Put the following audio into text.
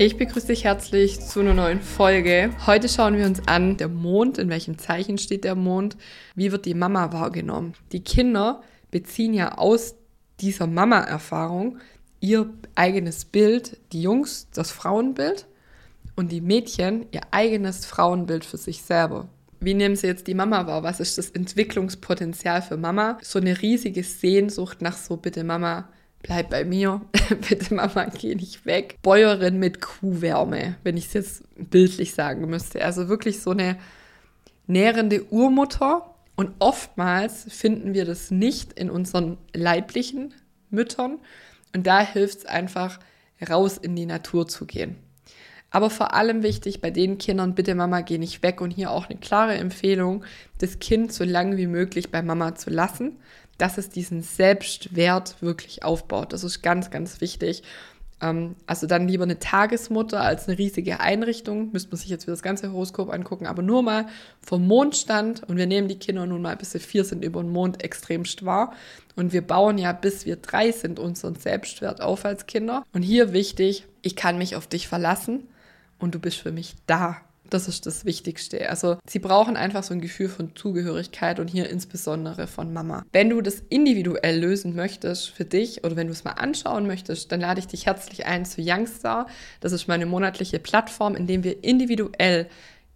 Ich begrüße dich herzlich zu einer neuen Folge. Heute schauen wir uns an, der Mond, in welchem Zeichen steht der Mond, wie wird die Mama wahrgenommen. Die Kinder beziehen ja aus dieser Mama-Erfahrung ihr eigenes Bild, die Jungs das Frauenbild und die Mädchen ihr eigenes Frauenbild für sich selber. Wie nehmen sie jetzt die Mama wahr? Was ist das Entwicklungspotenzial für Mama? So eine riesige Sehnsucht nach so, bitte Mama, bleib bei mir, bitte Mama, geh nicht weg. Bäuerin mit Kuhwärme, wenn ich es jetzt bildlich sagen müsste. Also wirklich so eine nährende Urmutter. Und oftmals finden wir das nicht in unseren leiblichen Müttern. Und da hilft es einfach, raus in die Natur zu gehen. Aber vor allem wichtig bei den Kindern, bitte Mama, geh nicht weg. Und hier auch eine klare Empfehlung, das Kind so lange wie möglich bei Mama zu lassen, dass es diesen Selbstwert wirklich aufbaut. Das ist ganz, ganz wichtig. Ähm, also dann lieber eine Tagesmutter als eine riesige Einrichtung. Müsste man sich jetzt wieder das ganze Horoskop angucken, aber nur mal vom Mondstand. Und wir nehmen die Kinder nun mal, bis sie vier sind, über den Mond extrem wahr. Und wir bauen ja, bis wir drei sind, unseren Selbstwert auf als Kinder. Und hier wichtig, ich kann mich auf dich verlassen und du bist für mich da. Das ist das Wichtigste. Also sie brauchen einfach so ein Gefühl von Zugehörigkeit und hier insbesondere von Mama. Wenn du das individuell lösen möchtest für dich oder wenn du es mal anschauen möchtest, dann lade ich dich herzlich ein zu Youngstar. Das ist meine monatliche Plattform, in dem wir individuell